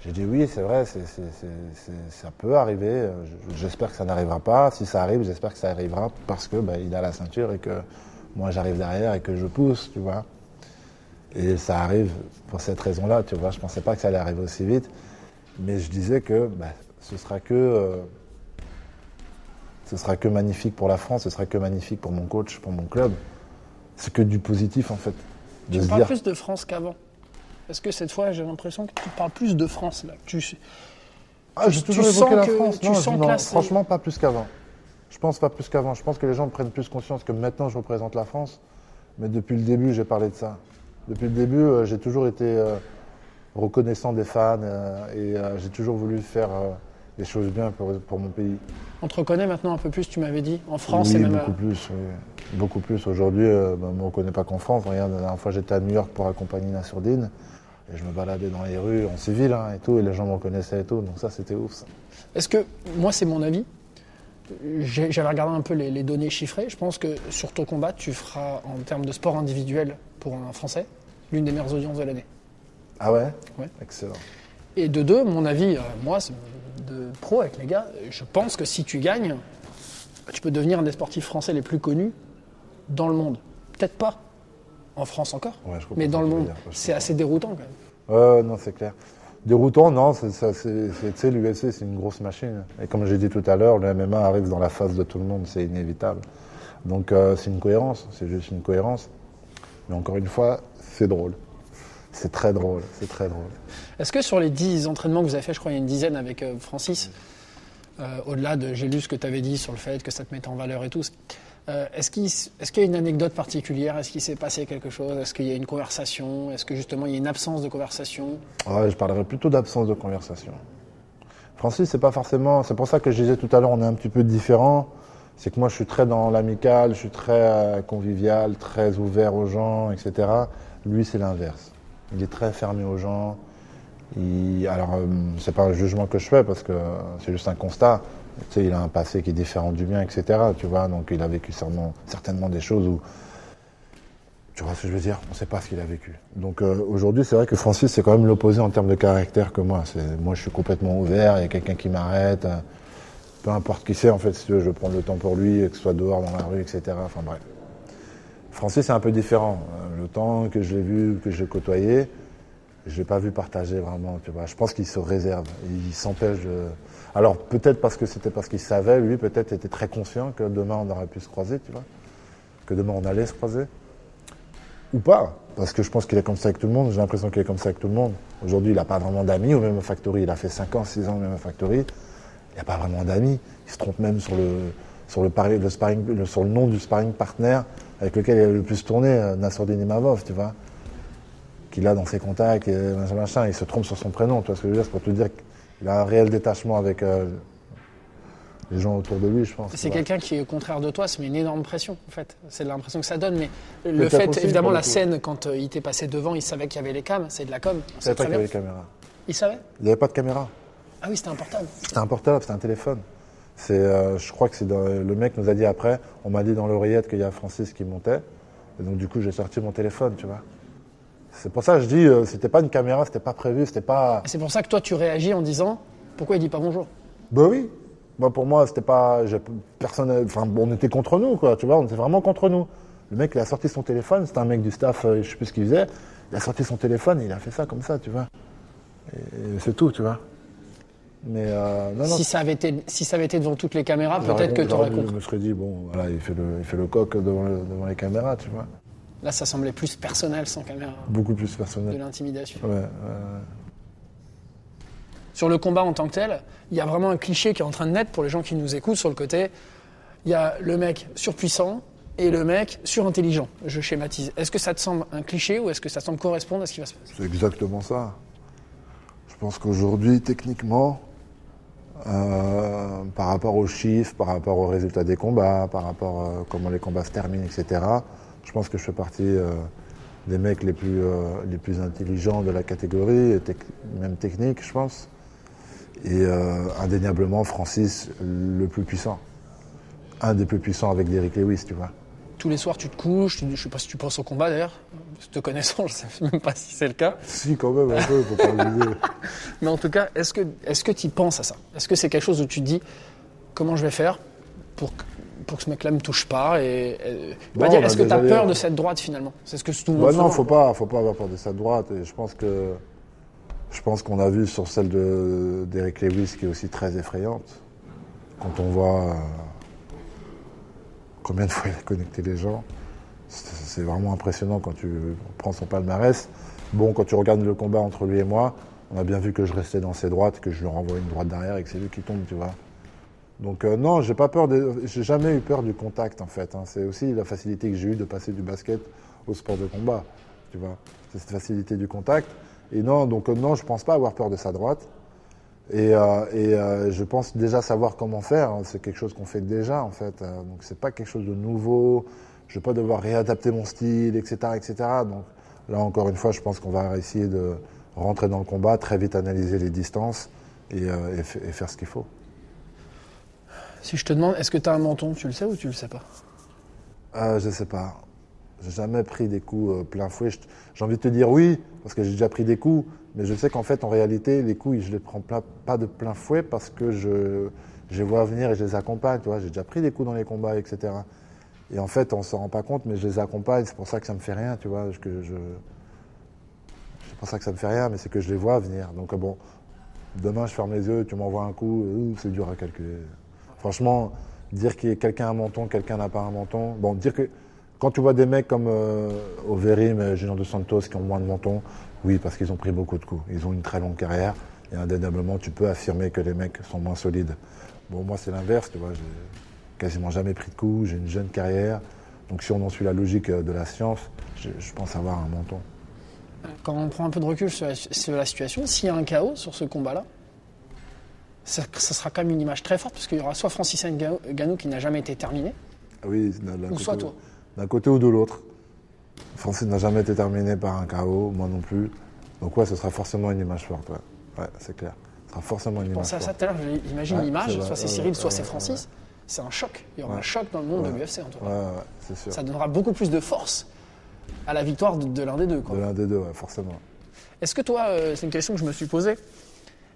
J'ai dit oui, c'est vrai, ça peut arriver. je- J'espère que ça n'arrivera pas. Si ça arrive, j'espère que ça arrivera parce que bah, il a la ceinture et que moi j'arrive derrière et que je pousse, tu vois. Et ça arrive pour cette raison-là, tu vois. Je pensais pas que ça allait arriver aussi vite. Mais je disais que bah, ce sera que. euh, ce sera que magnifique pour la France, ce sera que magnifique pour mon coach, pour mon club. C'est que du positif en fait. De Tu parles dire. plus de France qu'avant. Est-ce que cette fois, j'ai l'impression que tu parles plus de France là tu, Ah, j'ai tu toujours sens évoqué la que- France. tu sens non, que là, c'est- franchement, pas plus qu'avant. Je pense pas plus qu'avant. Je pense que les gens prennent plus conscience que maintenant je représente la France. Mais depuis le début, j'ai parlé de ça. Depuis le début, euh, j'ai toujours été euh, reconnaissant des fans euh, et j'ai toujours voulu faire les choses bien pour, pour mon pays. On te reconnaît maintenant un peu plus, tu m'avais dit, en France oui, et même. beaucoup plus. oui. Beaucoup plus. Aujourd'hui, bah, on ne me reconnaît pas qu'en France. Regarde, la dernière fois, j'étais à New York pour accompagner Nassourdine. Et je me baladais dans les rues en civil hein, et tout, et les gens me reconnaissaient et tout. Donc ça, c'était ouf. Est-ce que, moi c'est mon avis, j'avais regardé un peu les, les données chiffrées, je pense que sur ton combat, tu feras en termes de sport individuel pour un Français, l'une des meilleures audiences de l'année. Ah ouais? Ouais. Excellent. Et de deux, mon avis, euh, moi, de pro avec les gars, je pense que si tu gagnes, tu peux devenir un des sportifs français les plus connus dans le monde. Peut-être pas en France encore, Ouais, mais dans le monde. C'est assez déroutant quand même. Non, c'est clair. Déroutant, non, c'est, l'UFC, c'est une grosse machine. Et comme j'ai dit tout à l'heure, le MMA arrive dans la face de tout le monde, c'est inévitable. Donc, euh, c'est une cohérence, c'est juste une cohérence. Mais encore une fois, c'est drôle. C'est très drôle, c'est très drôle. Est-ce que sur les 10 entraînements que vous avez fait, je crois il y a une dizaine avec euh, Francis, euh, au-delà de, j'ai lu ce que tu avais dit sur le fait que ça te mettait en valeur et tout, euh, est-ce qu'il est-ce qu'il y a une anecdote particulière? Est-ce qu'il s'est passé quelque chose? Est-ce qu'il y a une conversation? Est-ce que justement il y a une absence de conversation? Ouais, je parlerais plutôt d'absence de conversation. Francis, c'est pas forcément. C'est pour ça que je disais tout à l'heure, on est un petit peu différent. C'est que moi, je suis très dans l'amical, je suis très euh, convivial, très ouvert aux gens, etc. Lui, c'est l'inverse. Il est très fermé aux gens. Il- Alors, euh, c'est pas un jugement que je fais parce que c'est juste un constat. Tu il a un passé qui est différent du mien, etc. Tu vois, donc il a vécu certainement, des choses où tu vois ce que je veux dire On ne sait pas ce qu'il a vécu. Donc euh, aujourd'hui, c'est vrai que Francis, c'est quand même l'opposé en termes de caractère que moi. Moi, je suis complètement ouvert, il y a quelqu'un qui m'arrête. euh, peu importe qui c'est, en fait, si tu veux, je vais prendre le temps pour lui, que ce soit dehors, dans la rue, etc. Enfin bref. Francis, c'est un peu différent. Euh, Le temps que je l'ai vu, que je l'ai côtoyé, Je l'ai pas vu partager vraiment. Je pense qu'il se réserve. Il s'empêche de... Alors peut-être parce que c'était parce qu'il savait, lui peut-être était très conscient que demain on aurait pu se croiser, tu vois. Que demain on allait se croiser. Ou pas. Parce que je pense qu'il est comme ça avec tout le monde. J'ai l'impression qu'il est comme ça avec tout le monde. Aujourd'hui, il n'a pas vraiment d'amis au même factory. Il a fait 5 ans, 6 ans au même factory. Il n'y a pas vraiment d'amis. Il se trompe même sur le, sur le, sparring, sur le nom du sparring partner avec lequel il a le plus tourné, euh, Nassourdine Imavov, tu vois. Qu'il a dans ses contacts, et machin, machin. Il se trompe sur son prénom, tu vois ce que je veux dire? C'est pour te dire qu'il a un réel détachement avec euh, les gens autour de lui, je pense. C'est quelqu'un qui est au contraire de toi, ça met une énorme pression en fait. C'est l'impression que ça donne, mais le fait, évidemment, la scène quand euh, il t'est passé devant, il savait qu'il y avait les cams, c'est de la com. Il savait pas qu'il y avait les caméras. Il savait? Il n'y avait pas de caméra. Ah oui, c'était un portable. C'était un portable, c'était un téléphone. C'est, euh, je crois que c'est le mec nous a dit après, on m'a dit dans l'oreillette qu'il y a Francis qui montait. Et donc du coup, j'ai sorti mon téléphone, tu vois. C'est pour ça que je dis, euh, c'était pas une caméra, c'était pas prévu, c'était pas. C'est pour ça que toi, tu réagis en disant pourquoi il dit pas bonjour? Bah oui. Moi, pour moi, c'était pas. j'ai- Personne. Enfin, bon, on était contre nous, quoi. Tu vois, on était vraiment contre nous. Le mec, il a sorti son téléphone. C'était un mec du staff, euh, je sais plus ce qu'il faisait. Il a sorti son téléphone et il a fait ça comme ça, tu vois. Et, et c'est tout, tu vois. Mais euh, non, non. si, ça avait été, si ça avait été devant toutes les caméras, J'aurais peut-être que con- tu aurais j'aurais- compris. Je me serais dit, bon, voilà, il fait le, il fait le coq devant, le- devant les caméras, tu vois. Là, ça semblait plus personnel sans caméra, Beaucoup plus de personnel. l'intimidation. Ouais, ouais, ouais. Sur le combat en tant que tel, il y a vraiment un cliché qui est en train de naître pour les gens qui nous écoutent sur le côté. Il y a le mec surpuissant et le mec surintelligent. Je schématise. Est-ce que ça te semble un cliché ou est-ce que ça semble correspondre à ce qui va se passer? C'est exactement ça. Je pense qu'aujourd'hui, techniquement, euh, par rapport aux chiffres, par rapport aux résultats des combats, par rapport à comment les combats se terminent, etc., je pense que je fais partie euh, des mecs les plus, euh, les plus intelligents de la catégorie, et tec- même technique, je pense. Et euh, indéniablement, Francis, le plus puissant. Un des plus puissants avec Derrick Lewis, tu vois. Tous les soirs, tu te couches, tu, je sais pas si tu penses au combat d'ailleurs. Te connaissant, je sais même pas si c'est le cas. Si, quand même, un peu, faut pas oublier. Mais en tout cas, est-ce que est-ce que tu y penses à ça? Est-ce que c'est quelque chose où tu te dis comment je vais faire pour pour que ce mec-là me touche pas et, dire, a est-ce que tu as peur de cette droite finalement? C'est ce que tout le Bah non, faut demande. pas, faut pas avoir peur de sa droite. Et je pense que, je pense qu'on a vu sur celle de d'Eric Lewis qui est aussi très effrayante. Quand on voit euh, combien de fois il a connecté les gens, c'est c'est vraiment impressionnant quand tu prends son palmarès. Bon, quand tu regardes le combat entre lui et moi, on a bien vu que je restais dans ses droites, que je lui renvoie une droite derrière et que c'est lui qui tombe, tu vois. Donc euh, non, j'ai pas jamais eu peur du contact en fait. hein. C'est aussi la facilité que j'ai eue de passer du basket au sport de combat. Tu vois, c'est cette facilité du contact. Et non, donc euh, non, je pense pas avoir peur de sa droite. Et, euh, euh, je pense déjà savoir comment faire. hein. C'est quelque chose qu'on fait déjà en fait. Donc c'est pas quelque chose de nouveau. Je vais pas devoir réadapter mon style, etc., etc. Donc là encore une fois, je pense qu'on va essayer de rentrer dans le combat, très vite analyser les distances et faire ce qu'il faut. Si je te demande, est-ce que tu as un menton Tu le sais ou tu le sais pas? Euh, je sais pas. J'ai jamais pris des coups euh, plein fouet. J'ai envie de te dire oui, parce que j'ai déjà pris des coups, mais je sais qu'en fait, en réalité, les coups, je les prends pas de plein fouet parce que je, les vois venir et je les accompagne. J'ai déjà pris des coups dans les combats, etc. Et en fait, on s'en rend pas compte, mais je les accompagne. C'est pour ça que ça me fait rien, tu vois. C'est pour ça que ça me fait rien, mais c'est que je les vois venir. Donc bon, demain, je ferme les yeux, tu m'envoies un coup, euh, c'est dur à calculer. Franchement, dire que quelqu'un a un menton, quelqu'un n'a pas un menton. Bon, dire que quand tu vois des mecs comme euh, Overeem, Junior Dos Santos qui ont moins de menton, oui, parce qu'ils ont pris beaucoup de coups. Ils ont une très longue carrière et indéniablement, tu peux affirmer que les mecs sont moins solides. Bon, moi, c'est l'inverse, tu vois. J'ai quasiment jamais pris de coups, j'ai une jeune carrière. Donc, si on en suit la logique euh, de la science, je, pense avoir un menton. Quand on prend un peu de recul sur la situation, s'il y a un chaos sur ce combat-là, ça, ça sera quand même une image très forte, parce qu'il y aura soit Francis Ngannou qui n'a jamais été terminé, Ah Oui, ou côté, soit toi. d'un côté ou de l'autre. Francis n'a jamais été terminé par un KO, moi non plus. Donc ouais, ce sera forcément une image forte, ouais. Ouais, c'est clair. Ce sera forcément une Je image pensais à ça forte. tout à l'heure, j'imagine l'image, soit c'est Cyril, soit c'est Francis. C'est un choc. Il y aura un choc dans le monde de l'UFC en tout cas. Ouais, ouais, c'est sûr. Ça donnera beaucoup plus de force à la victoire de, de l'un des deux. quoi. De l'un des deux, ouais, forcément. Est-ce que toi, euh, c'est une question que je me suis posée,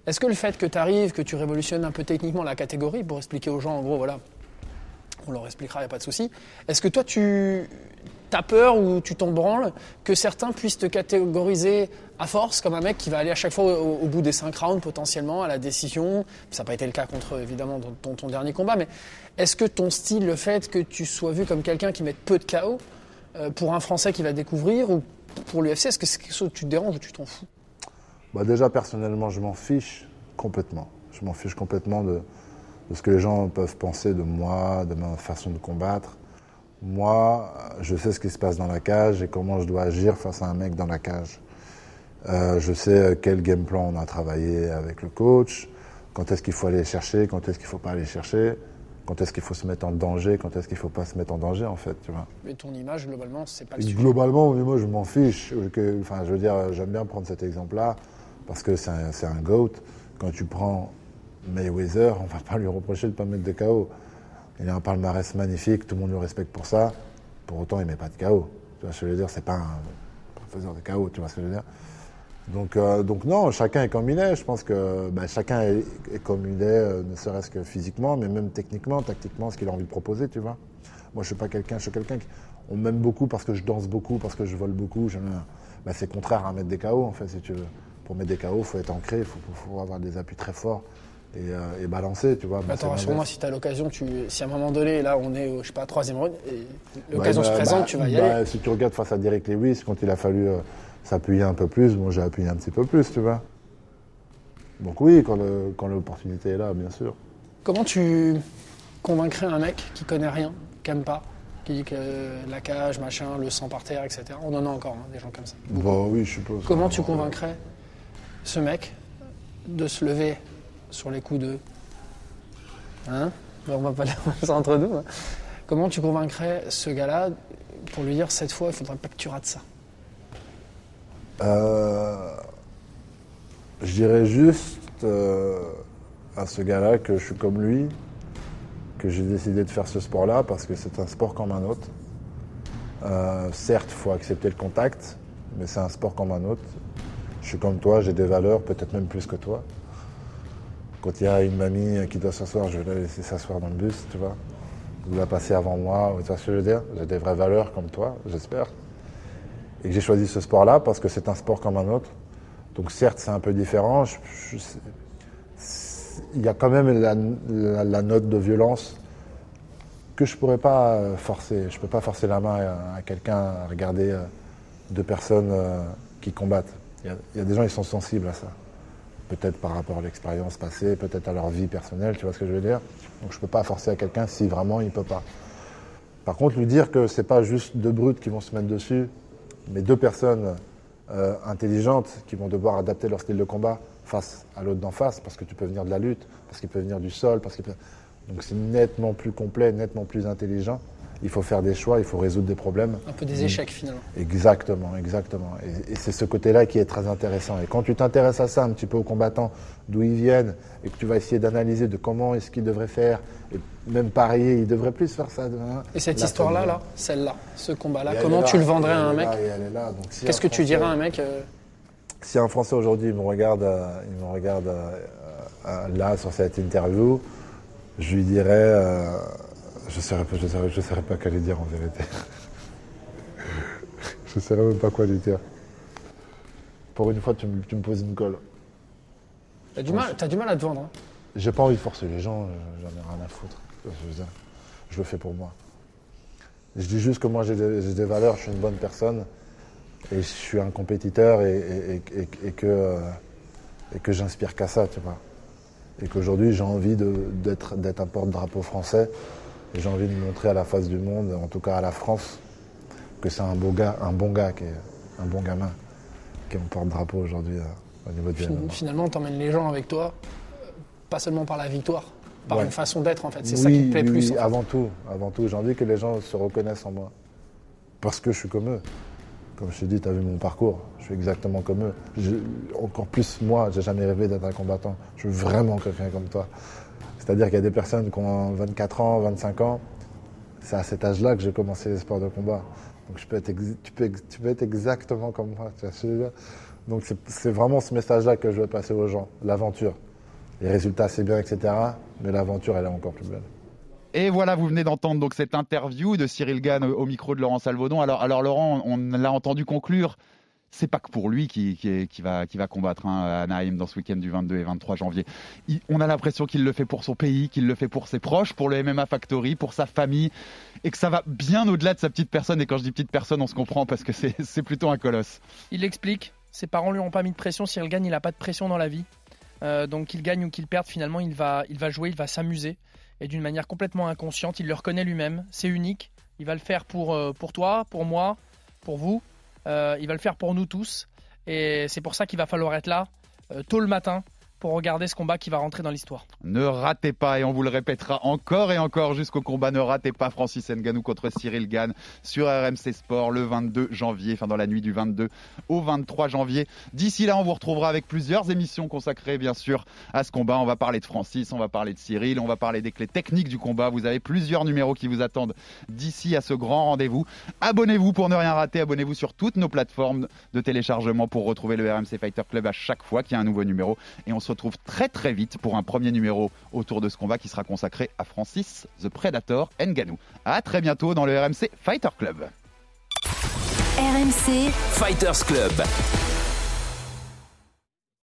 est-ce que le fait que tu arrives, que tu révolutionnes un peu techniquement la catégorie, pour expliquer aux gens, en gros, voilà, on leur expliquera, il n'y a pas de souci, est-ce que toi, tu T'as peur ou tu t'en branles que certains puissent te catégoriser à force comme un mec qui va aller à chaque fois au, bout des 5 rounds potentiellement à la décision? Ça n'a pas été le cas contre évidemment dans ton, dernier combat, mais est-ce que ton style, le fait que tu sois vu comme quelqu'un qui met peu de KO euh, pour un Français qui va découvrir ou pour l'UFC, est-ce que c'est quelque chose que tu te déranges ou tu t'en fous? Bah déjà, personnellement, je m'en fiche complètement. Je m'en fiche complètement de, de ce que les gens peuvent penser de moi, de ma façon de combattre. Moi, je sais ce qui se passe dans la cage et comment je dois agir face à un mec dans la cage. Euh, je sais quel game plan on a travaillé avec le coach, quand est-ce qu'il faut aller chercher, quand est-ce qu'il ne faut pas aller chercher, quand est-ce qu'il faut se mettre en danger, quand est-ce qu'il ne faut pas se mettre en danger, en fait, tu vois. Mais ton image, globalement, c'est pas le sujet. Globalement, moi, je m'en fiche. Enfin, je veux dire, j'aime bien prendre cet exemple-là parce que c'est un, GOAT. Quand tu prends Mayweather, on va pas lui reprocher de ne pas mettre de KO. Il a un palmarès magnifique, tout le monde le respecte pour ça. Pour autant, il met pas de KO. Tu vois ce que je veux dire? C'est pas un faiseur de KO, tu vois ce que je veux dire? Donc, euh, donc non, chacun est comme il est. Je pense que bah, chacun est, comme il est, euh, ne serait-ce que physiquement, mais même techniquement, tactiquement, ce qu'il a envie de proposer, tu vois? Moi, je suis pas quelqu'un, je suis quelqu'un qui on m'aime beaucoup parce que je danse beaucoup, parce que je vole beaucoup. Bah, c'est contraire à mettre des KO, en fait, si tu veux. Pour mettre des KO, il faut être ancré, il faut, avoir des appuis très forts et, euh, et balancer, tu vois. Bah, Attends, rassure-moi, si tu as l'occasion, tu... si à un moment donné, là, on est au, je sais pas, troisième round, l'occasion se bah, présente, bah, tu vas y bah, aller. Si tu regardes face à Derek Lewis, quand il a fallu euh, s'appuyer un peu plus, bon, j'ai appuyé un petit peu plus, tu vois. Donc oui, quand l'opportunité est là, bien sûr. Comment tu convaincrais un mec qui connaît rien, qui aime pas, qui dit que la cage, machin, le sang par terre, etc. On en a encore, hein, des gens comme ça. Bon, oui, je suppose. Comment tu convaincrais ce mec de se lever sur les coups de. Hein On va pas ça entre nous. hein. Comment tu convaincrais ce gars-là pour lui dire cette fois, il faudrait pas que tu rates ça? Euh, je dirais juste euh, à ce gars-là que je suis comme lui, que j'ai décidé de faire ce sport-là parce que c'est un sport comme un autre. Euh, certes, il faut accepter le contact, mais c'est un sport comme un autre. Je suis comme toi, j'ai des valeurs, peut-être même plus que toi. Quand il y a une mamie qui doit s'asseoir, je vais la laisser s'asseoir dans le bus, tu vois. Ou la passer avant moi, tu vois ce que je veux dire J'ai des vraies valeurs comme toi, j'espère et que j'ai choisi ce sport-là parce que c'est un sport comme un autre. Donc certes, c'est un peu différent. Il y a quand même la, note de violence que je pourrais pas forcer. Je peux pas forcer la main à, à quelqu'un à regarder euh, deux personnes euh, qui combattent. Il y, a, des gens qui sont sensibles à ça. Peut-être par rapport à l'expérience passée, peut-être à leur vie personnelle, tu vois ce que je veux dire? Donc je peux pas forcer à quelqu'un si vraiment il peut pas. Par contre, lui dire que c'est pas juste deux brutes qui vont se mettre dessus, mais deux personnes euh, intelligentes qui vont devoir adapter leur style de combat face à l'autre d'en face, parce que tu peux venir de la lutte, parce qu'il peut venir du sol, parce qu'il peut... Donc c'est nettement plus complet, nettement plus intelligent. Il faut faire des choix, il faut résoudre des problèmes. Un peu des échecs finalement. Exactement, exactement. Et, et c'est ce côté-là qui est très intéressant. Et quand tu t'intéresses à ça un petit peu aux combattants, d'où ils viennent, et que tu vas essayer d'analyser de comment est-ce qu'ils devraient faire, et même parier, ils devraient plus faire ça. hein. Et cette Là, histoire-là, là, celle-là, ce combat-là, comment là, tu le vendrais à un mec si Qu'est-ce que tu dirais à un mec euh, si un Français aujourd'hui me regarde, euh, il me regarde euh, là sur cette interview, je lui dirais, je ne saurais, pas- je saurais- je saurais pas quoi lui dire en vérité. je ne saurais même pas quoi lui dire. Pour une fois, tu me, tu me poses une colle. T'as du, mal- du mal à te vendre. hein. J'ai pas envie de forcer les gens, euh, j'en ai rien à foutre. Je, veux dire Je le fais pour moi. Je dis juste que moi j'ai des, j'ai des valeurs, je suis une bonne personne et je suis un compétiteur et, et- et- et- et que, euh, et que j'inspire qu'à ça, tu vois. Et qu'aujourd'hui j'ai envie de- d'être d'être un porte-drapeau français et j'ai envie de montrer à la face du monde, en tout cas à la France, que c'est un beau gars, un bon gars, qui est, un bon gamin, qui est mon porte-drapeau aujourd'hui euh, au niveau du Fin-. Finalement, t'emmènes les gens avec toi, pas seulement par la victoire, par Ouais. une façon d'être en fait. C'est oui, ça qui te plaît oui, plus. oui, fait. avant tout, avant tout. J'ai envie que les gens se reconnaissent en moi. Parce que je suis comme eux. Comme je t'ai dit, tu as vu mon parcours. Je suis exactement comme eux. Je- encore plus moi, j'ai jamais rêvé d'être un combattant. Je suis vraiment quelqu'un comme toi. C'est-à-dire qu'il y a des personnes qui ont 24 ans, 25 ans. C'est à cet âge-là que j'ai commencé les sports de combat. Donc tu, peux, être exactement comme moi. Donc c'est- vraiment ce message-là que je veux passer aux gens. L'aventure. Les résultats, c'est bien, etc. Mais l'aventure, elle est encore plus belle. Et voilà, vous venez d'entendre donc cette interview de Cyril Gann au, au micro de Laurent Salvaudon. Alors, alors Laurent, on l'a entendu conclure c'est pas que pour lui qui, va, combattre hein, à Anaheim dans ce week-end du 22 et 23 janvier. On a l'impression qu'il le fait pour son pays, qu'il le fait pour ses proches, pour le MMA Factory, pour sa famille, et que ça va bien au-delà de sa petite personne. Et quand je dis petite personne, on se comprend parce que c'est plutôt un colosse. Il l'explique. Ses parents lui ont pas mis de pression. S'il gagne, il n'a pas de pression dans la vie. Euh, donc qu'il gagne ou qu'il perde, finalement, il va, jouer, il va s'amuser. Et d'une manière complètement inconsciente, il le reconnaît lui-même. C'est unique. Il va le faire pour, euh, pour toi, pour moi, pour vous. Euh, il va le faire pour nous tous. Et c'est pour ça qu'il va falloir être là, euh, tôt le matin, pour regarder ce combat qui va rentrer dans l'histoire. Ne ratez pas, et on vous le répétera encore et encore jusqu'au combat, ne ratez pas Francis Ngannou contre Cyril Gann sur RMC Sport le 22 janvier, enfin dans la nuit du 22 au 23 janvier. D'ici là, on vous retrouvera avec plusieurs émissions consacrées bien sûr à ce combat. On va parler de Francis, on va parler de Cyril, on va parler des clés techniques du combat. Vous avez plusieurs numéros qui vous attendent d'ici à ce grand rendez-vous. Abonnez-vous pour ne rien rater, abonnez-vous sur toutes nos plateformes de téléchargement pour retrouver le RMC Fighter Club à chaque fois qu'il y a un nouveau numéro. Et on se retrouve très très vite pour un premier numéro autour de ce combat qui sera consacré à Francis The Predator Ngannou. À très bientôt dans le RMC Fighter Club. RMC Fighters Club.